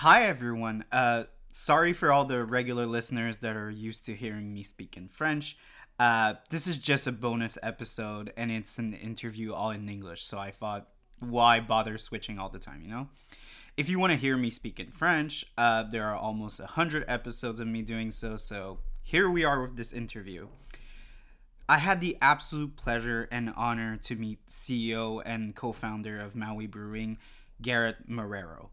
Hi, everyone. Uh, sorry for all the regular listeners that are used to hearing me speak in French. Uh, this is just a bonus episode, and it's an interview all in English. So I thought, why bother switching all the time, you know? If you want to hear me speak in French, uh, there are almost 100 episodes of me doing so. So here we are with this interview. I had the absolute pleasure and honor to meet CEO and co founder of Maui Brewing, Garrett Marrero.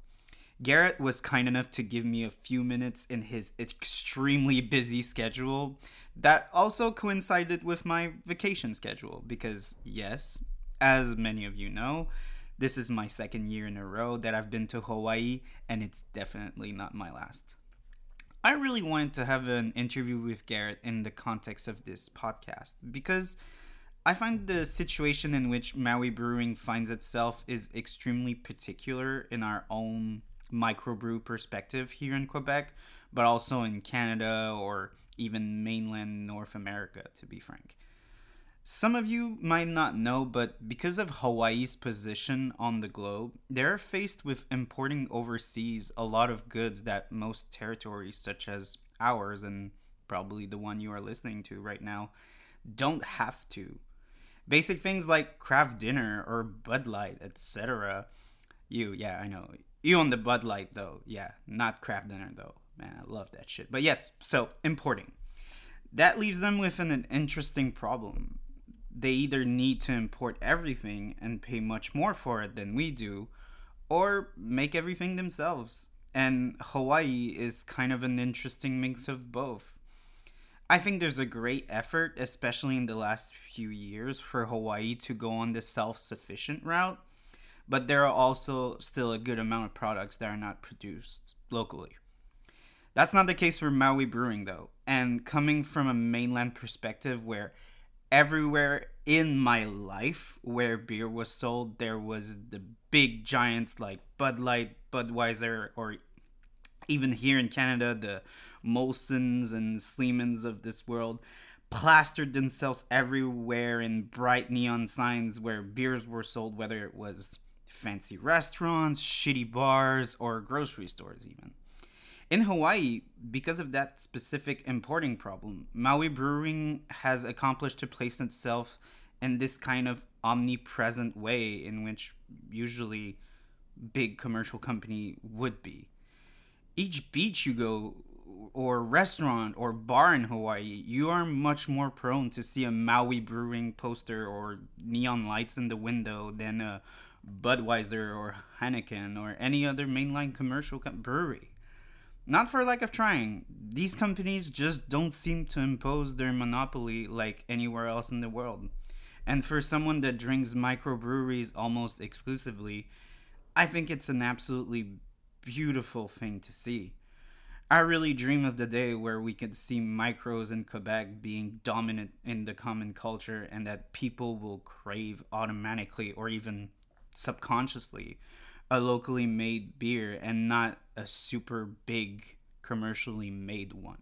Garrett was kind enough to give me a few minutes in his extremely busy schedule that also coincided with my vacation schedule because, yes, as many of you know, this is my second year in a row that I've been to Hawaii, and it's definitely not my last. I really wanted to have an interview with Garrett in the context of this podcast because I find the situation in which Maui Brewing finds itself is extremely particular in our own microbrew perspective here in Quebec, but also in Canada or even mainland North America, to be frank. Some of you might not know, but because of Hawaii's position on the globe, they're faced with importing overseas a lot of goods that most territories, such as ours and probably the one you are listening to right now, don't have to. Basic things like craft dinner or Bud Light, etc. You, yeah, I know. You on the Bud Light though, yeah, not craft dinner though. Man, I love that shit. But yes, so importing. That leaves them with an interesting problem. They either need to import everything and pay much more for it than we do, or make everything themselves. And Hawaii is kind of an interesting mix of both. I think there's a great effort, especially in the last few years, for Hawaii to go on the self sufficient route but there are also still a good amount of products that are not produced locally. That's not the case for Maui Brewing, though. And coming from a mainland perspective, where everywhere in my life where beer was sold, there was the big giants like Bud Light, Budweiser, or even here in Canada, the Molsons and Sleemans of this world plastered themselves everywhere in bright neon signs where beers were sold, whether it was fancy restaurants, shitty bars, or grocery stores, even. In Hawaii, because of that specific importing problem, Maui Brewing has accomplished to place itself in this kind of omnipresent way in which usually big commercial company would be. Each beach you go or restaurant or bar in Hawaii, you are much more prone to see a Maui Brewing poster or neon lights in the window than a Budweiser or Heineken or any other mainline commercial brewery. Not for lack of trying, these companies just don't seem to impose their monopoly like anywhere else in the world. And for someone that drinks microbreweries almost exclusively, I think it's an absolutely beautiful thing to see. I really dream of the day where we could see micros in Quebec being dominant in the common culture and that people will crave automatically or even subconsciously a locally made beer and not a super big commercially made one.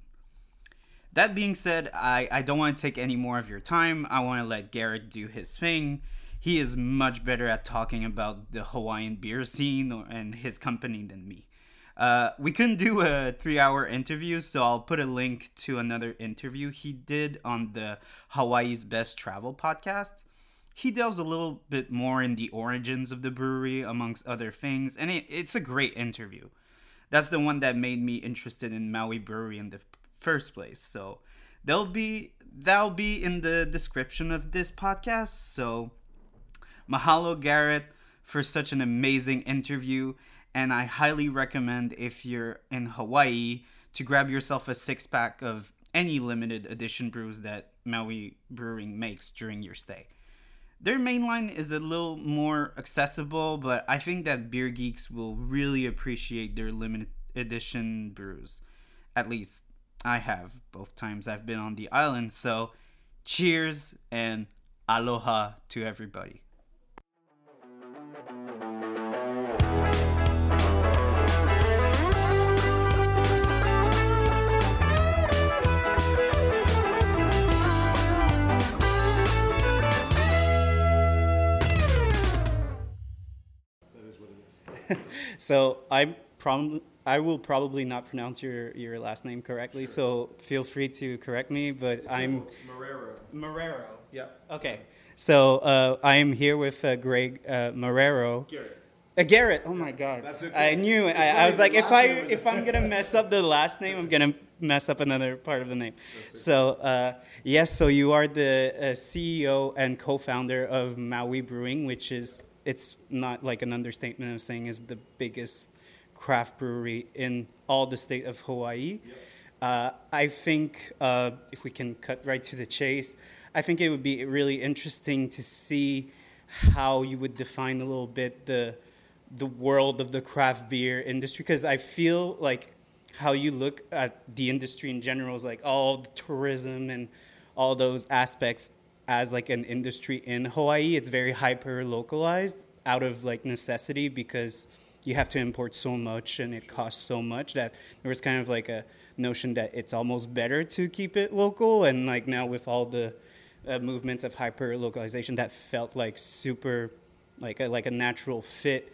That being said, I, I don't want to take any more of your time. I want to let Garrett do his thing. He is much better at talking about the Hawaiian beer scene and his company than me. Uh, we couldn't do a three hour interview, so I'll put a link to another interview he did on the Hawaii's Best Travel podcast he delves a little bit more in the origins of the brewery, amongst other things, and it, it's a great interview. That's the one that made me interested in Maui Brewery in the first place. So they'll be that'll be in the description of this podcast. So mahalo Garrett for such an amazing interview, and I highly recommend if you're in Hawaii to grab yourself a six pack of any limited edition brews that Maui Brewing makes during your stay. Their main line is a little more accessible, but I think that beer geeks will really appreciate their limited edition brews. At least I have both times I've been on the island. So, cheers and aloha to everybody. So I prom- I will probably not pronounce your, your last name correctly, so feel free to correct me. But I'm Marrero. Marrero. Yeah. Okay, so uh, I am here with uh, Greg uh, Marrero. Garrett. Uh, Garrett. Oh my God. That's okay. I knew. It's I, I was like, if I if I'm gonna mess up the last name, I'm gonna mess up another part of the name. So uh, yes, so you are the uh, CEO and co-founder of Maui Brewing, which is it's not like an understatement of saying is the biggest craft brewery in all the state of Hawaii. Uh, I think uh, if we can cut right to the chase, I think it would be really interesting to see how you would define a little bit the the world of the craft beer industry because I feel like how you look at the industry in general is like all the tourism and all those aspects as like an industry in Hawaii. It's very hyper localized out of like necessity because you have to import so much and it costs so much that there was kind of like a notion that it's almost better to keep it local and like now with all the uh, movements of hyper localization that felt like super like a, like a natural fit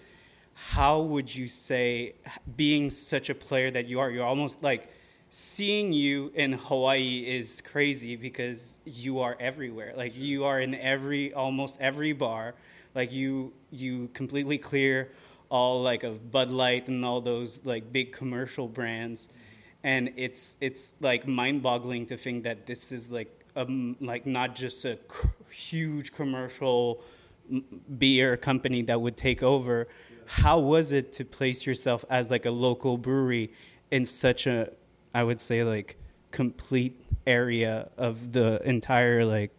how would you say being such a player that you are you're almost like seeing you in hawaii is crazy because you are everywhere. Like you are in every almost every bar. Like you you completely clear all like of bud light and all those like big commercial brands. And it's it's like mind-boggling to think that this is like um like not just a c- huge commercial beer company that would take over. How was it to place yourself as like a local brewery in such a i would say like complete area of the entire like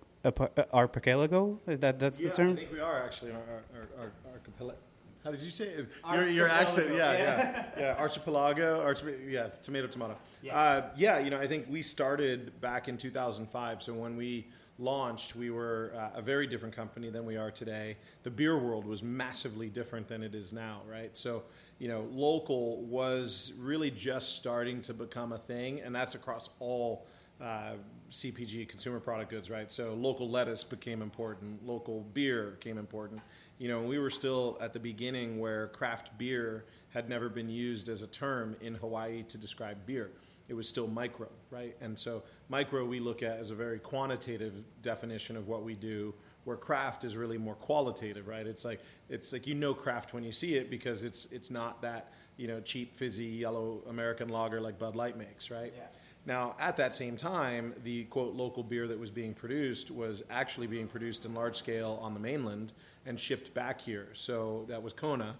archipelago is that that's Yeah, the I think we are actually our, our, our, our archipelago. How did you say it? Your, your accent, yeah, yeah. yeah, yeah, archipelago, archip- yeah, tomato, tomato. Yeah. Uh, yeah, you know, I think we started back in 2005. So when we launched, we were uh, a very different company than we are today. The beer world was massively different than it is now, right? So, you know, local was really just starting to become a thing, and that's across all uh, CPG, consumer product goods, right? So local lettuce became important, local beer became important. You know, we were still at the beginning where craft beer had never been used as a term in Hawaii to describe beer. It was still micro, right? And so micro we look at as a very quantitative definition of what we do, where craft is really more qualitative, right? It's like it's like you know craft when you see it because it's it's not that you know cheap fizzy yellow American lager like Bud Light makes, right? Yeah. Now, at that same time, the quote local beer that was being produced was actually being produced in large scale on the mainland and shipped back here. So that was Kona,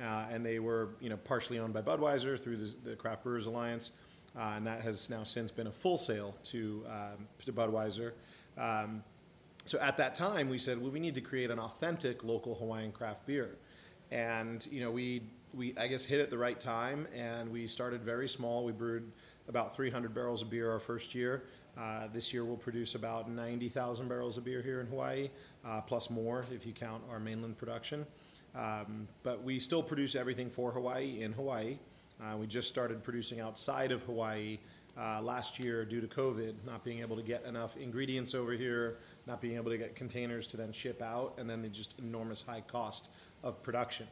uh, and they were you know partially owned by Budweiser through the, the Craft Brewers Alliance, uh, and that has now since been a full sale to um, to Budweiser. Um, so at that time, we said, well, we need to create an authentic local Hawaiian craft beer, and you know we we I guess hit at the right time, and we started very small. We brewed about 300 barrels of beer our first year. Uh, this year we'll produce about 90,000 barrels of beer here in Hawaii, uh, plus more if you count our mainland production. Um, but we still produce everything for Hawaii in Hawaii. Uh, we just started producing outside of Hawaii uh, last year due to COVID, not being able to get enough ingredients over here, not being able to get containers to then ship out, and then the just enormous high cost of production.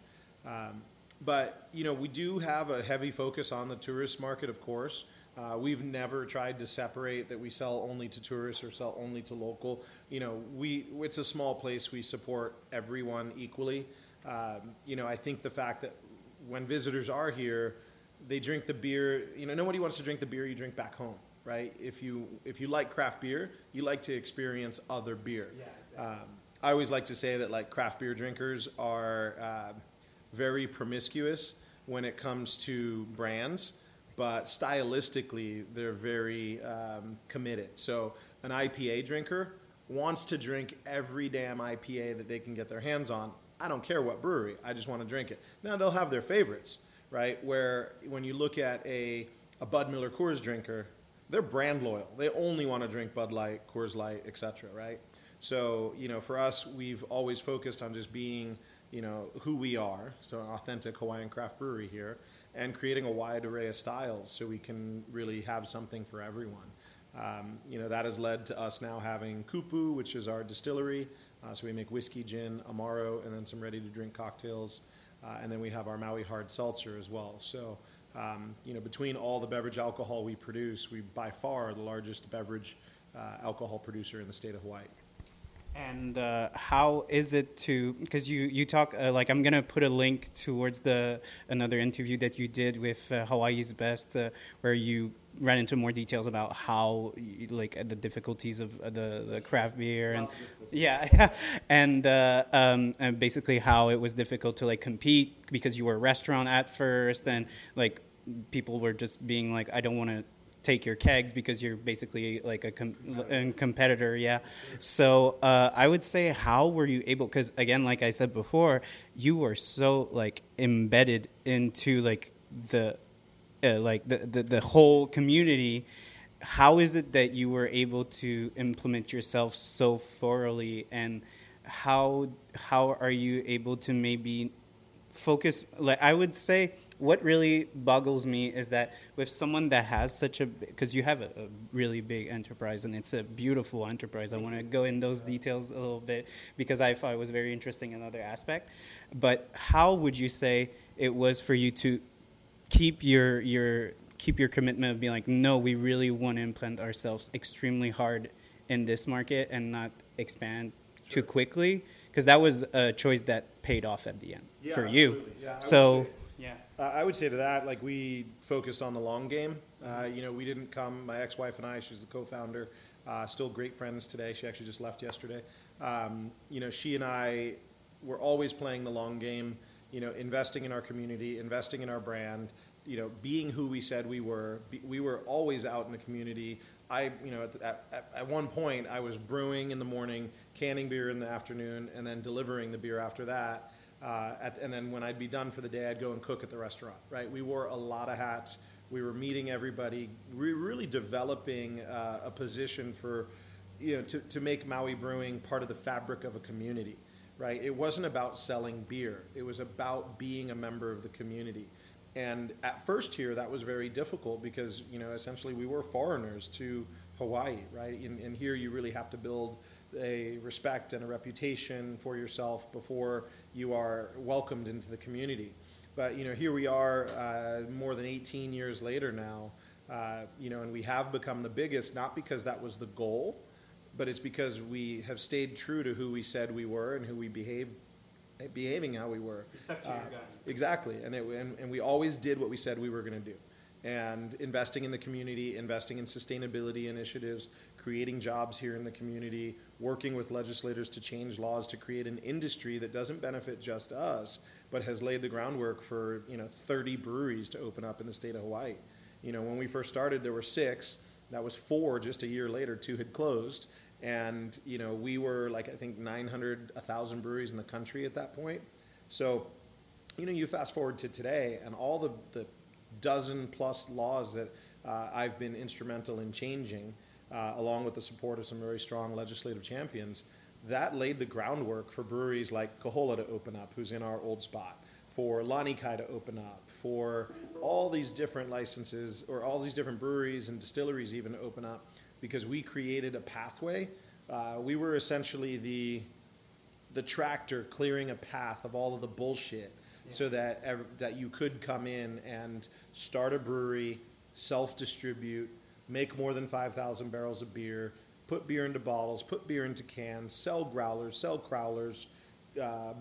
Um, but you know, we do have a heavy focus on the tourist market, of course. Uh, we've never tried to separate that we sell only to tourists or sell only to local. You know, we it's a small place. We support everyone equally. Um, you know, I think the fact that when visitors are here, they drink the beer. You know, nobody wants to drink the beer you drink back home, right? If you if you like craft beer, you like to experience other beer. Um, I always like to say that like craft beer drinkers are uh, very promiscuous when it comes to brands, but stylistically they're very um, committed. So an IPA drinker wants to drink every damn IPA that they can get their hands on. I don't care what brewery. I just want to drink it. Now they'll have their favorites, right? Where when you look at a a Bud Miller Coors drinker, they're brand loyal. They only want to drink Bud Light, Coors Light, etc. Right? So you know, for us, we've always focused on just being you know who we are, so an authentic Hawaiian craft brewery here, and creating a wide array of styles so we can really have something for everyone. Um, you know that has led to us now having Kupu, which is our distillery. Uh, so we make whiskey, gin, amaro, and then some ready-to-drink cocktails, uh, and then we have our Maui hard seltzer as well. So Um, you know, between all the beverage alcohol we produce, we by far are the largest beverage uh, alcohol producer in the state of Hawaii. And uh, how is it to? Because you you talk uh, like I'm gonna put a link towards the another interview that you did with uh, Hawaii's Best, uh, where you ran into more details about how like the difficulties of uh, the the craft beer and yeah, yeah, and, uh, um, and basically how it was difficult to like compete because you were a restaurant at first and like people were just being like I don't want to take your kegs because you're basically like a, com- a competitor. Yeah. So uh, I would say, how were you able? Because again, like I said before, you were so like embedded into like the uh, like the, the the whole community. How is it that you were able to implement yourself so thoroughly, and how how are you able to maybe focus? Like I would say what really boggles me is that with someone that has such a because you have a, a, really big enterprise and it's a beautiful enterprise i want to go in those details a little bit because i thought it was very interesting another aspect but how would you say it was for you to keep your your keep your commitment of being like no we really want to implant ourselves extremely hard in this market and not expand sure. too quickly because that was a choice that paid off at the end yeah, for you absolutely. yeah, so yeah. Uh, I would say to that, like we focused on the long game. Uh, you know, we didn't come. My ex-wife and I, she's the co-founder, uh, still great friends today. She actually just left yesterday. Um, you know, she and I were always playing the long game. You know, investing in our community, investing in our brand. You know, being who we said we were. we were always out in the community. I, you know, at, at, at one point, I was brewing in the morning, canning beer in the afternoon, and then delivering the beer after that. Uh, at, and then when I'd be done for the day, I'd go and cook at the restaurant. Right? We wore a lot of hats. We were meeting everybody. We were really developing uh, a position for, you know, to, to make Maui Brewing part of the fabric of a community. Right? It wasn't about selling beer. It was about being a member of the community. And at first here, that was very difficult because you know essentially we were foreigners to Hawaii, right? And, and here you really have to build a respect and a reputation for yourself before you are welcomed into the community. But you know, here we are, uh, more than 18 years later now. Uh, you know, and we have become the biggest, not because that was the goal, but it's because we have stayed true to who we said we were and who we behaved, behaving how we were. uh. Exactly, and, it, and and we always did what we said we were going to do and investing in the community, investing in sustainability initiatives, creating jobs here in the community, working with legislators to change laws to create an industry that doesn't benefit just us, but has laid the groundwork for you know 30 breweries to open up in the state of Hawaii. You know, when we first started, there were six. That was four just a year later. Two had closed, and you know we were like I think 900, 1,000 breweries in the country at that point. So, you know, you fast forward to today, and all the the dozen plus laws that uh, I've been instrumental in changing uh, along with the support of some very strong legislative champions, that laid the groundwork for breweries like Kohola to open up, who's in our old spot, for Lanikai to open up, for all these different licenses or all these different breweries and distilleries even to open up, because we created a pathway. Uh, we were essentially the the tractor clearing a path of all of the bullshit, yeah. so that ev- that you could come in and start a brewery, self distribute make more than 5,000 barrels of beer, put beer into bottles, put beer into cans, sell growlers, sell crowlers, uh,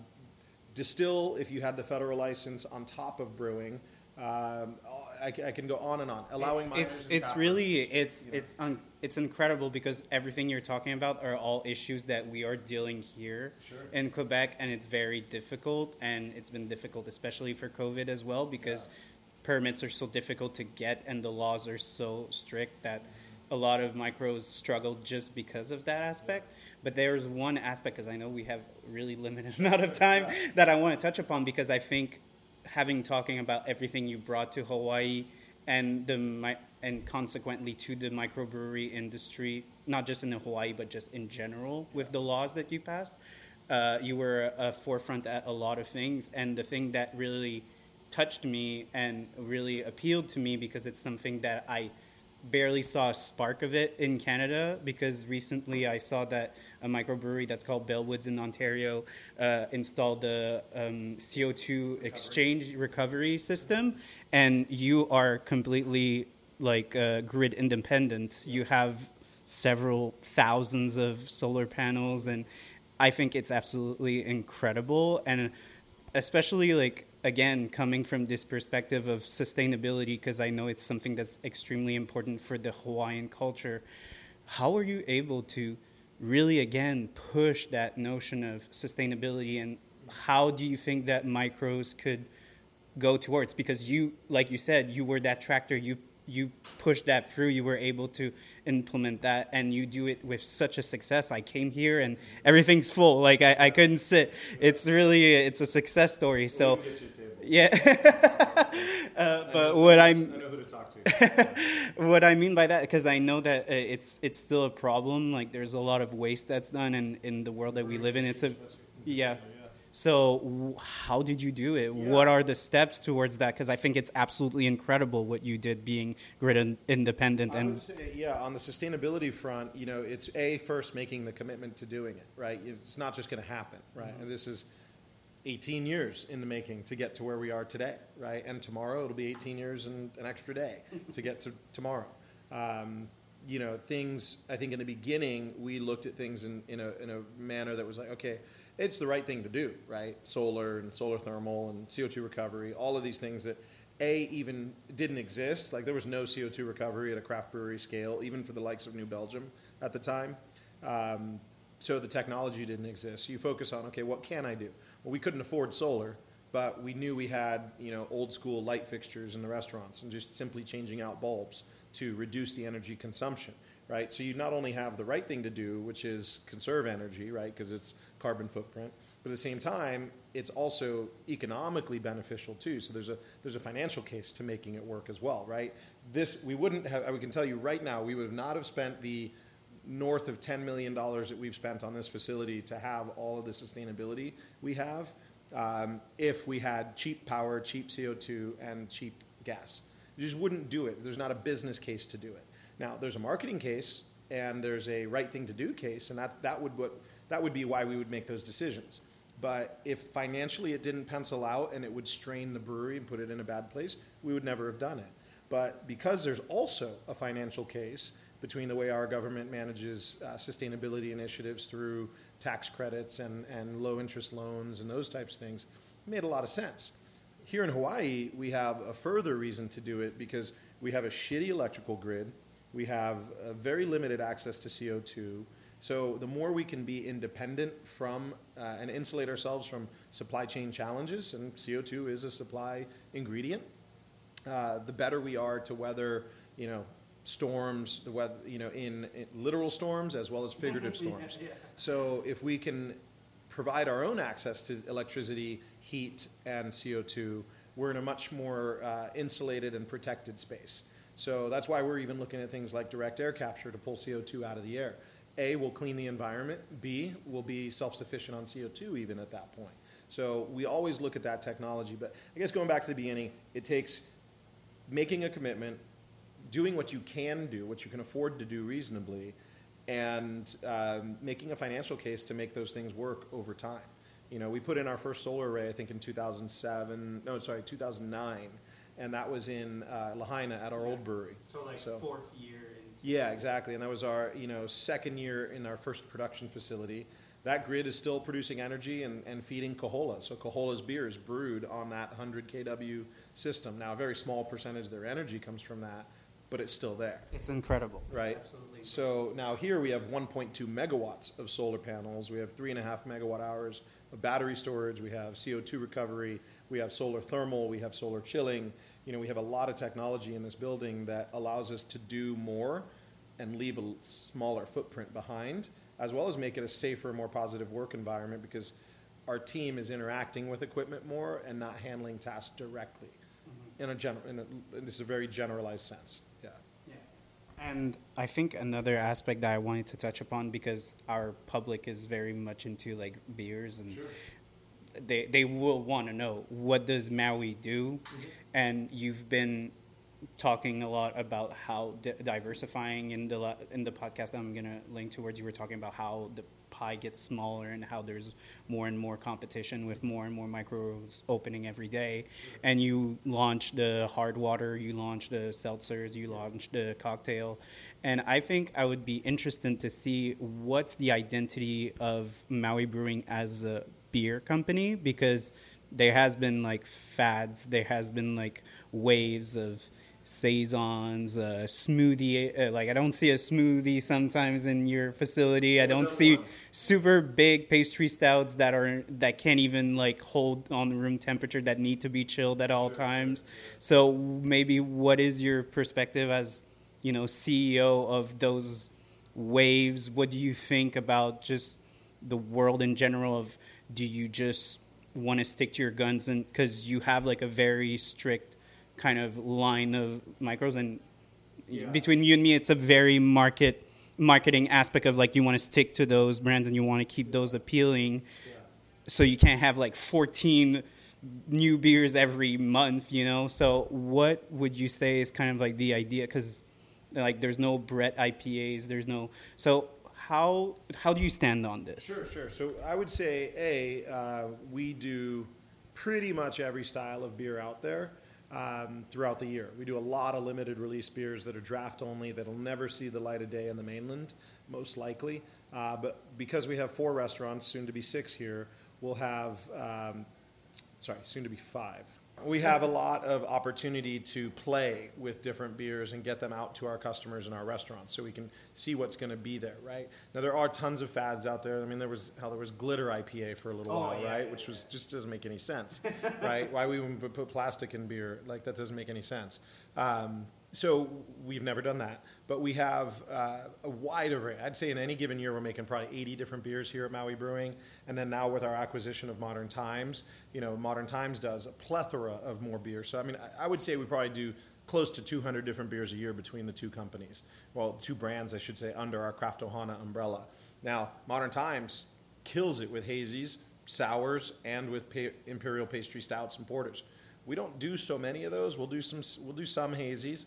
distill if you had the federal license on top of brewing. Um, I, I, can go on and on, allowing it's it's, it's really it's it's un, it's incredible because everything you're talking about are all issues that we are dealing here sure. in Quebec, and it's very difficult, and it's been difficult, especially for COVID as well, because. Yeah permits are so difficult to get and the laws are so strict that a lot of micros struggle just because of that aspect. But there's one aspect, because I know we have really limited amount of time, that I want to touch upon because I think having talking about everything you brought to Hawaii and the and consequently to the microbrewery industry, not just in the Hawaii but just in general with the laws that you passed. Uh, you were a forefront at a lot of things, and the thing that really touched me and really appealed to me because it's something that I barely saw a spark of it in Canada because recently I saw that a microbrewery that's called Bellwoods in Ontario uh, installed the um, CO2 exchange recovery system, and you are completely like uh, grid independent. You have several thousands of solar panels, and I think it's absolutely incredible. And especially like again coming from this perspective of sustainability because i know it's something that's extremely important for the hawaiian culture how are you able to really again push that notion of sustainability and how do you think that micros could go towards? Because you like you said you were that tractor you you pushed that through you were able to implement that and you do it with such a success. I came here and everything's full. Like i, I couldn't sit. It's really it's a success story so yeah. Uh, but what i'm I know who to talk to. what I mean by that, because I know that uh, it's it's still a problem. Like there's a lot of waste that's done, and in the world that we live in, it's a yeah. So w- how did you do it? What are the steps towards that? Because I think it's absolutely incredible what you did, being grid in- independent I would and say, yeah, on the sustainability front, you know, it's a first making the commitment to doing it, right? It's not just going to happen, right? And this is 18 years in the making to get to where we are today, right? And tomorrow it'll be 18 years and an extra day to get to tomorrow. Um, you know, things. I think in the beginning we looked at things in, in a in a manner that was like, okay, it's the right thing to do, right? Solar and solar thermal and CO2 recovery, all of these things that a even didn't exist. Like there was no CO2 recovery at a craft brewery scale, even for the likes of New Belgium at the time. Um, so the technology didn't exist. You focus on okay, what can I do? Well, we couldn't afford solar, but we knew we had you know old school light fixtures in the restaurants and just simply changing out bulbs to reduce the energy consumption. Right. So you not only have the right thing to do, which is conserve energy, right, because it's carbon footprint, but at the same time, it's also economically beneficial too. So there's a there's a financial case to making it work as well, right? This we wouldn't have. I can tell you right now, we would not have spent the north of $10 million that we've spent on this facility to have all of the sustainability we have um, if we had cheap power, cheap CO2, and cheap gas. You just wouldn't do it. There's not a business case to do it. Now, there's a marketing case and there's a right thing to do case, and that, that, would, what, that would be why we would make those decisions. But if financially it didn't pencil out and it would strain the brewery and put it in a bad place, we would never have done it. But because there's also a financial case between the way our government manages uh, sustainability initiatives through tax credits and, and low interest loans and those types of things, made a lot of sense. Here in Hawaii, we have a further reason to do it because we have a shitty electrical grid, we have a very limited access to CO2. So the more we can be independent from uh, and insulate ourselves from supply chain challenges, and CO2 is a supply ingredient, uh, the better we are to weather, you know, storms, the weather, you know, in, in literal storms as well as figurative storms. So if we can provide our own access to electricity, heat, and CO2, we're in a much more uh, insulated and protected space. So that's why we're even looking at things like direct air capture to pull CO2 out of the air. A, will clean the environment. B, will be self-sufficient on CO2 even at that point. So we always look at that technology. But I guess going back to the beginning, it takes making a commitment, doing what you can do, what you can afford to do reasonably, and um, making a financial case to make those things work over time. You know, we put in our first solar array, I think, in 2007. No, sorry, 2009, and that was in uh, Lahaina at our old brewery. so like So- fourth year. Yeah, exactly. And that was our, you know, second year in our first production facility. That grid is still producing energy and, and feeding Kohola. So Kohola's beer is brewed on that 100 kW system. Now, a very small percentage of their energy comes from that, but it's still there. It's incredible. It's Right. absolutely. So now here we have 1.2 megawatts of solar panels. We have three and a half megawatt hours of battery storage. We have CO2 recovery. We have solar thermal. We have solar chilling. You know, we have a lot of technology in this building that allows us to do more and leave a smaller footprint behind, as well as make it a safer, more positive work environment because our team is interacting with equipment more and not handling tasks directly. Mm-hmm. In a general, in a, this is a very generalized sense. And I think another aspect that I wanted to touch upon because our public is very much into like beers and they they will want to know what does Maui do, mm-hmm. and you've been talking a lot about how di- diversifying in the la- in the podcast that I'm gonna link towards. You were talking about how the pie gets smaller and how there's more and more competition with more and more micros opening every day. And you launch the hard water, you launch the seltzers, you launch the cocktail, and I think I would be interested to see what's the identity of Maui Brewing as a beer company because there has been like fads, there has been like waves of saisons, uh, smoothie. Uh, like I don't see a smoothie sometimes in your facility. I don't see super big pastry stouts that are that can't even like hold on room temperature that need to be chilled at all times. So maybe what is your perspective as you know CEO of those waves? What do you think about just the world in general? Of do you just want to stick to your guns and because you have like a very strict kind of line of micros and Yeah. between you and me it's a very market marketing aspect of like you want to stick to those brands and you want to keep those appealing. So you can't have like 14 new beers every month you know? So what would you say is kind of like the idea? Because like there's no Brett IPAs there's no so how how do you stand on this? Sure, sure. So I would say, A, uh, we do pretty much every style of beer out there um, throughout the year. We do a lot of limited release beers that are draft only, that'll never see the light of day in the mainland, most likely. Uh, but because we have four restaurants, soon to be six here, we'll have, um, sorry, soon to be five. We have a lot of opportunity to play with different beers and get them out to our customers in our restaurants so we can see what's going to be there, right? Now there are tons of fads out there. I mean, there was how there was glitter IPA for a little Oh, while, yeah, right? yeah, Which was just doesn't make any sense, right? Why we would put plastic in beer like that doesn't make any sense. Um, so we've never done that, but we have uh, a wide array. I'd say in any given year we're making probably 80 different beers here at Maui Brewing, and then now with our acquisition of Modern Times, you know, Modern Times does a plethora of more beers. So I mean, I, I would say we probably do close to 200 different beers a year between the two companies. Well, two brands, I should say, under our Craft Ohana umbrella. Now, Modern Times kills it with hazies, sours, and with pa- imperial pastry stouts and porters. We don't do so many of those. We'll do some. We'll do some hazies,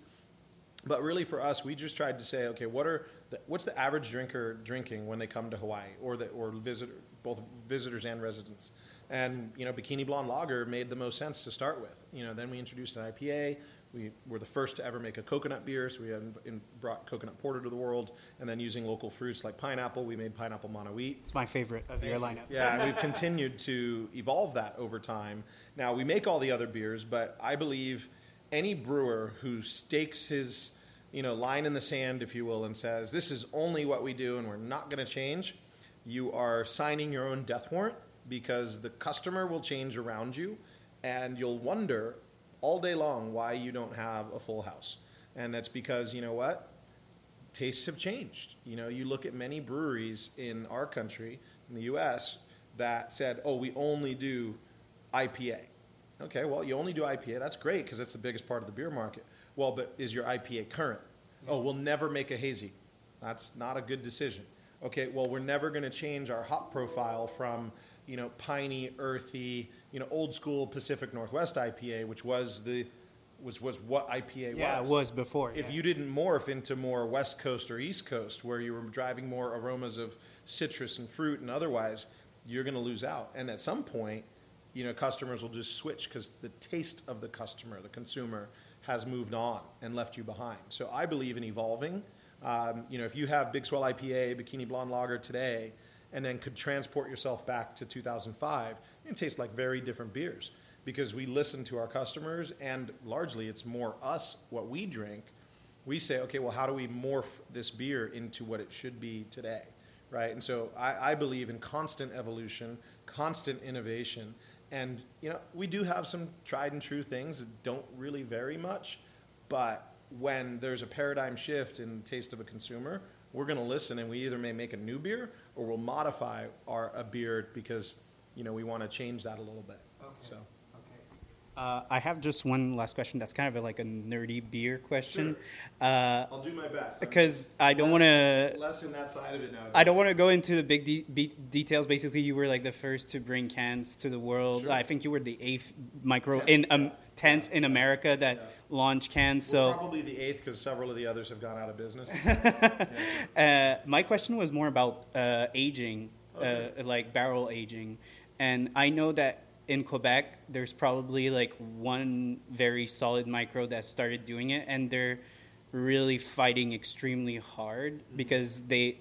but really for us, we just tried to say, okay, what are the, what's the average drinker drinking when they come to Hawaii, or the or visitor, both visitors and residents. And you know, Bikini Blonde Lager made the most sense to start with. You know, then we introduced an IPA. We were the first to ever make a coconut beer, so we in, brought coconut porter to the world. And then using local fruits like pineapple, we made pineapple Mana wheat. it's my favorite of your lineup Yeah, and we've continued to evolve that over time. Now we make all the other beers, but I believe any brewer who stakes his, you know, line in the sand, if you will, and says this is only what we do and we're not going to change, you are signing your own death warrant because the customer will change around you, and you'll wonder all day long why you don't have a full house. And that's because you know what? tastes have changed. You know, you look at many breweries in our country, in the U.S., that said, "Oh, we only do IPA." Okay, well, you only do IPA. That's great because it's the biggest part of the beer market. Well, but is your IPA current? Oh, we'll never make a hazy. That's not a good decision. Okay, well, we're never going to change our hop profile from you know piney, earthy, you know old school Pacific Northwest IPA, which was the was was what IPA yeah was it was before if yeah. you didn't morph into more West Coast or East Coast, where you were driving more aromas of citrus and fruit and otherwise, you're going to lose out. And at some point, you know, customers will just switch because the taste of the customer, the consumer, has moved on and left you behind. So I believe in evolving. Um, you know, if you have Big Swell IPA, Bikini Blonde Lager today, and then could transport yourself back to 2005, it tastes like very different beers because we listen to our customers and largely it's more us what we drink we say okay well how do we morph this beer into what it should be today right and so i, I believe in constant evolution constant innovation and you know we do have some tried and true things that don't really vary much but when there's a paradigm shift in the taste of a consumer we're going to listen and we either may make a new beer or we'll modify our a beer because you know we want to change that a little bit so Okay. Uh, I have just one last question. That's kind of a, like a nerdy beer question. Uh, I'll do my best. because I don't want to. less in that side of it now. I don't want to go into the big de- be- details. Basically, you were like the first to bring cans to the world. Sure. I think you were the eighth micro Tenth, in um, yeah. tenth in America that Yeah. launched cans. We're probably the eighth because several of the others have gone out of business. Uh, my question was more about uh, aging, Oh, sure. uh, like barrel aging, and I know that in Quebec there's probably like one very solid micro that started doing it, and they're really fighting extremely hard Mm-hmm. because they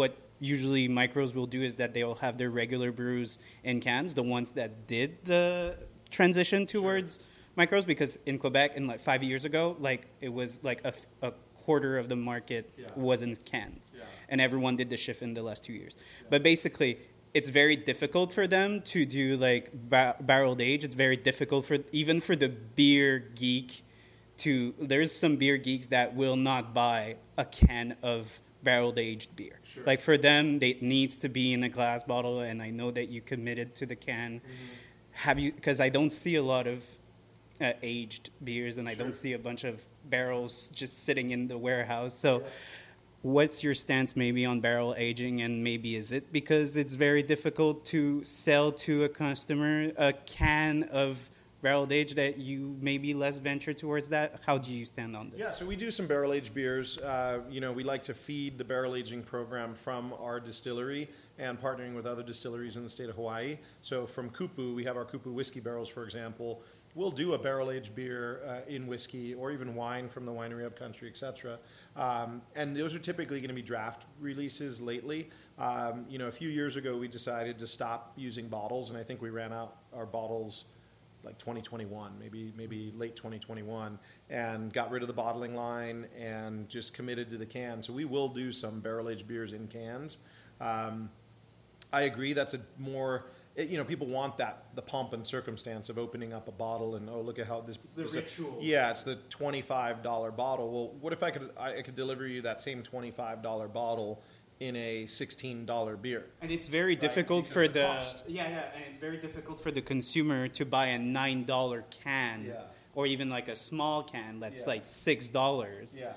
what usually micros will do is that they'll have their regular brews in cans, the ones that did the transition towards micros because in Quebec in like 5 years ago like it was like a, a quarter of the market Yeah. was in cans Yeah. and everyone did the shift in the last 2 years. But basically it's very difficult for them to do like bar- barreled age. It's very difficult for even for the beer geek to there's some beer geeks that will not buy a can of barreled aged beer. Sure. Like for them, they- it needs to be in a glass bottle, and I know that you committed to the can. Mm-hmm. Have you? Because I don't see a lot of uh, aged beers, and I Sure. don't see a bunch of barrels just sitting in the warehouse. So. What's your stance maybe on barrel aging, and maybe is it because it's very difficult to sell to a customer a can of barrel age that you maybe less venture towards that? How do you stand on this? Yeah, so we do some barrel aged beers. Uh, you know, we like to feed the barrel aging program from our distillery and partnering with other distilleries in the state of Hawaii. So from Kupu, we have our Kupu whiskey barrels, for example. We'll do a barrel aged beer uh, in whiskey or even wine from the winery upcountry, etc. Um, and those are typically going to be draft releases lately. Um, you know, a few years ago, we decided to stop using bottles, and I think we ran out our bottles like 2021, maybe maybe late 2021, and got rid of the bottling line and just committed to the can. So we will do some barrel aged beers in cans. Um, I agree. That's a more it, you know people want that the pomp and circumstance of opening up a bottle and oh look at how this the it's a- ritual. yeah, it's the twenty five dollar bottle. Well, what if I could I, I could deliver you that same twenty five dollar bottle in a sixteen dollar beer? And it's very difficult because for of the, cost. yeah yeah, and it's very difficult for the consumer to buy a nine dollar can, Yeah. or even like a small can that's Yeah. like six dollars. Yeah.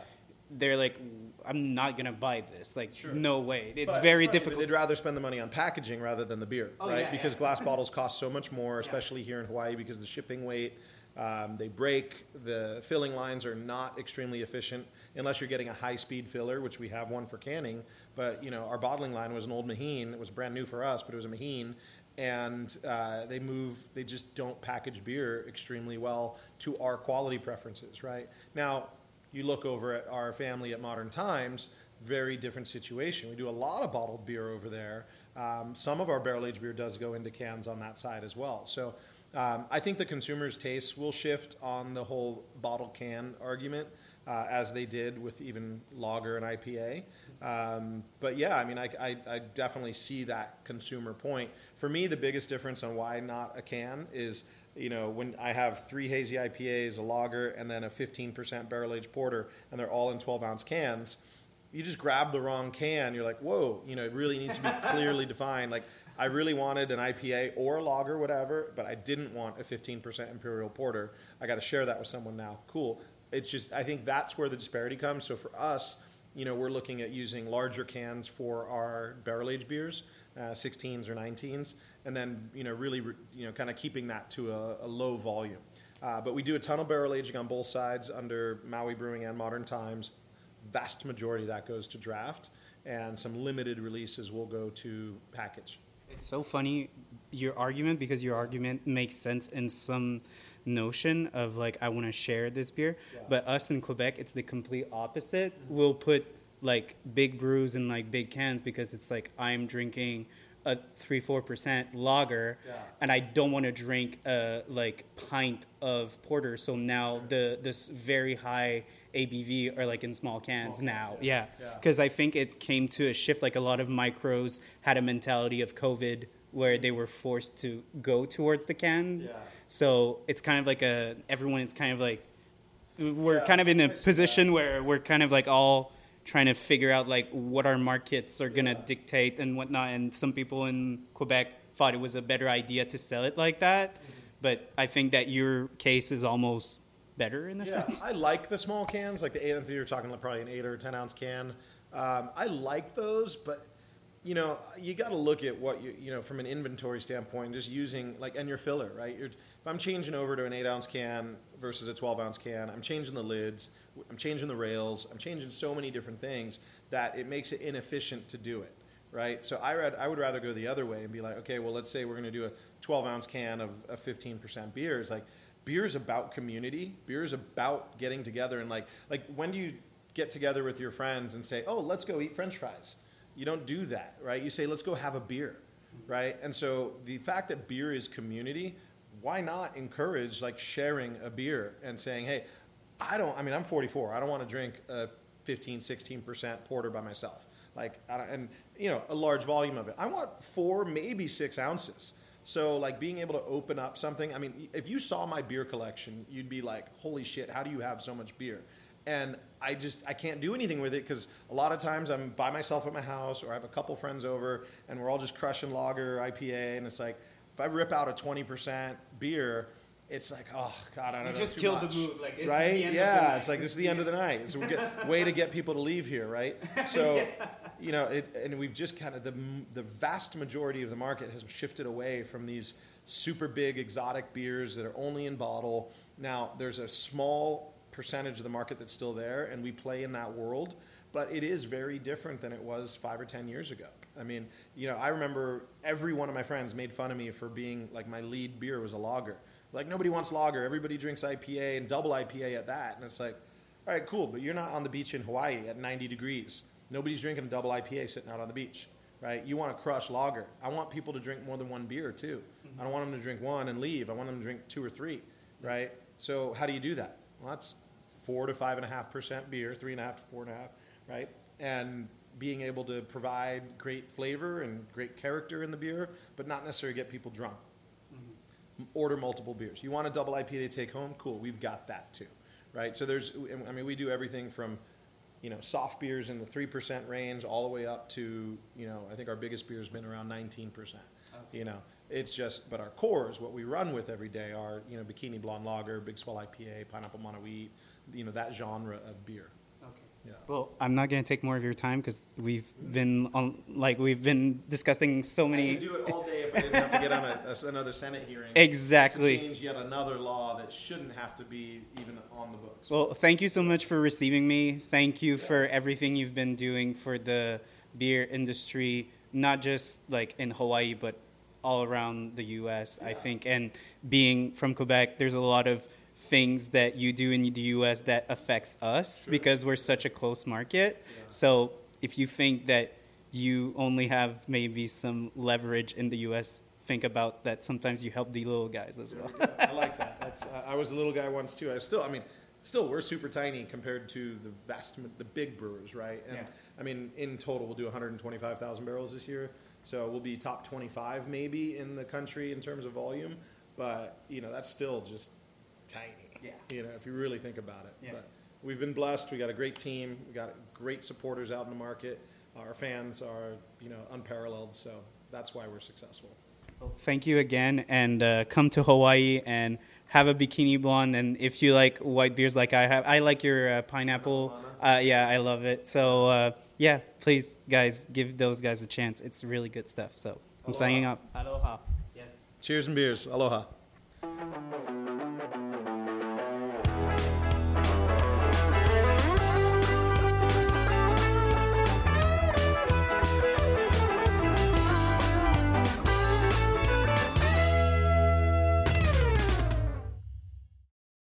They're like, I'm not gonna buy this. Like, Sure. no way. It's But very right, difficult. They'd rather spend the money on packaging rather than the beer, Oh, right? yeah, because yeah. glass bottles cost so much more, especially here in Hawaii, because the shipping weight. Um, they break. The filling lines are not extremely efficient unless you're getting a high-speed filler, which we have one for canning. But you know, our bottling line was an old Meheen. It was brand new for us, but it was a Meheen, and uh, they move. They just don't package beer extremely well to our quality preferences, right? Now, you look over at our family at Modern Times, very different situation. We do a lot of bottled beer over there. Um, some of our barrel aged beer does go into cans on that side as well. So um, I think the consumers' tastes will shift on the whole bottle can argument. Uh, as they did with even lager and IPA. Um, but yeah, I mean, I, I, I definitely see that consumer point. For me, the biggest difference on why not a can is you know, when I have three hazy IPAs, a lager, and then a 15% barrel aged porter, and they're all in 12 ounce cans, you just grab the wrong can. You're like, whoa, you know, it really needs to be clearly defined. Like, I really wanted an IPA or a lager, whatever, but I didn't want a 15% imperial porter. I got to share that with someone now. Cool. It's just, I think that's where the disparity comes. So for us, you know, we're looking at using larger cans for our barrel aged beers, uh, 16s or 19s, and then you know really you know kind of keeping that to a, a low volume. Uh, but we do a ton of barrel aging on both sides under Maui Brewing and Modern Times. Vast majority of that goes to draft, and some limited releases will go to package. It's so funny your argument because your argument makes sense in some notion of like I want to share this beer, Yeah. but us in Quebec it's the complete opposite. We'll put like big brews in like big cans because it's like I'm drinking a three four percent lager, Yeah. and I don't want to drink a like pint of porter. So now the this very high ABV are like in small cans Small now. cans, Yeah, yeah. because I think it came to a shift. Like a lot of micros had a mentality of COVID where they were forced to go towards the can. Yeah. So it's kind of like a everyone is kind of like we're Yeah, kind of in a position where we're kind of like all trying to figure out like what our markets are gonna Yeah. dictate and whatnot. And some people in Quebec thought it was a better idea to sell it like that. but I think that your case is almost better in a Yeah, sense. I like the small cans, like the eight. I think you're talking like probably an eight or ten ounce can. Um, I like those, but you know, you got to look at what you you know from an inventory standpoint. Just using like and your filler, right? You're, if I'm changing over to an eight ounce can versus a twelve ounce can, I'm changing the lids, I'm changing the rails, I'm changing so many different things that it makes it inefficient to do it. Right, so I, read, I would rather go the other way and be like, okay, well, let's say we're going to do a 12 ounce can of, of 15% beer. It's like, beer is about community. Beer is about getting together and like like when do you get together with your friends and say, "Oh, let's go eat French fries." You don't do that, right? You say, "Let's go have a beer," right? And so the fact that beer is community, why not encourage like sharing a beer and saying, "Hey, I don't. I mean, I'm 44. I don't want to drink a 15, 16 percent porter by myself." Like, I don't, and you know, a large volume of it. I want four, maybe six ounces. So, like being able to open up something. I mean, if you saw my beer collection, you'd be like, "Holy shit! How do you have so much beer?" And I just I can't do anything with it because a lot of times I'm by myself at my house or I have a couple friends over and we're all just crushing lager IPA, and it's like if I rip out a twenty percent beer. It's like, oh god, I don't You know. just killed the much. mood, like, right? the end of the yeah, it's like This is the the end of the night. It's a get, way to get people to leave here, right? So, you know, it, and we've just kind of the the vast majority of the market has shifted away from these super big exotic beers that are only in bottle. Now, there's a small percentage of the market that's still there, and we play in that world. But it is very different than it was five or ten years ago. I mean, you know, I remember every one of my friends made fun of me for being like my lead beer was a lager. Like nobody wants lager. Everybody drinks IPA and double IPA at that. And it's like, all right, cool, but you're not on the beach in Hawaii at 90 degrees. Nobody's drinking a double IPA sitting out on the beach, right? You want to crush lager. I want people to drink more than one beer too. Mm-hmm. I don't want them to drink one and leave. I want them to drink two or three, right? So how do you do that? Well, that's four to five and a half percent beer, three and a half to four and a half, right? And being able to provide great flavor and great character in the beer, but not necessarily get people drunk order multiple beers. You want a double IPA to take home? Cool, we've got that too, right? So there's, I mean, we do everything from, you know, soft beers in the three percent range all the way up to, you know, I think our biggest beer has been around nineteen percent. You know, it's just, but our cores, what we run with every day, are you know, bikini blonde lager, big swell IPA, pineapple Mana wheat, you know, that genre of beer. Yeah. Well, I'm not gonna take more of your time because we've been on, like we've been discussing so I many. could do it all day if I didn't have to get on a, a- another Senate hearing. Exactly. To change yet another law that shouldn't have to be even on the books. Well, thank you so much for receiving me. Thank you for everything you've been doing for the beer industry, not just like in Hawaii, but all around the U.S. I think, and being from Quebec, there's a lot of things that you do in the U.S. that affects us because we're such a close market. So if you think that you only have maybe some leverage in the U.S., think about that. Sometimes you help the little guys as well. I like that. That's, I was a little guy once too. I still, I mean, still, we're super tiny compared to the vast, the big brewers, right? And Yeah. I mean, in total, we'll do 125,000 barrels this year. So we'll be top 25 maybe in the country in terms of volume. But you know, that's still just tiny. Yeah. You know, if you really think about it. Yeah. But we've been blessed. We got a great team. We got great supporters out in the market. Our fans are, you know, unparalleled. So that's why we're successful. Thank you again, and uh, come to Hawaii and have a bikini blonde. And if you like white beers like I have, I like your uh, pineapple. Uh, yeah, I love it. So uh, yeah, please, guys, give those guys a chance. It's really good stuff. So I'm signing off. Aloha. Yes. Cheers and beers. Aloha.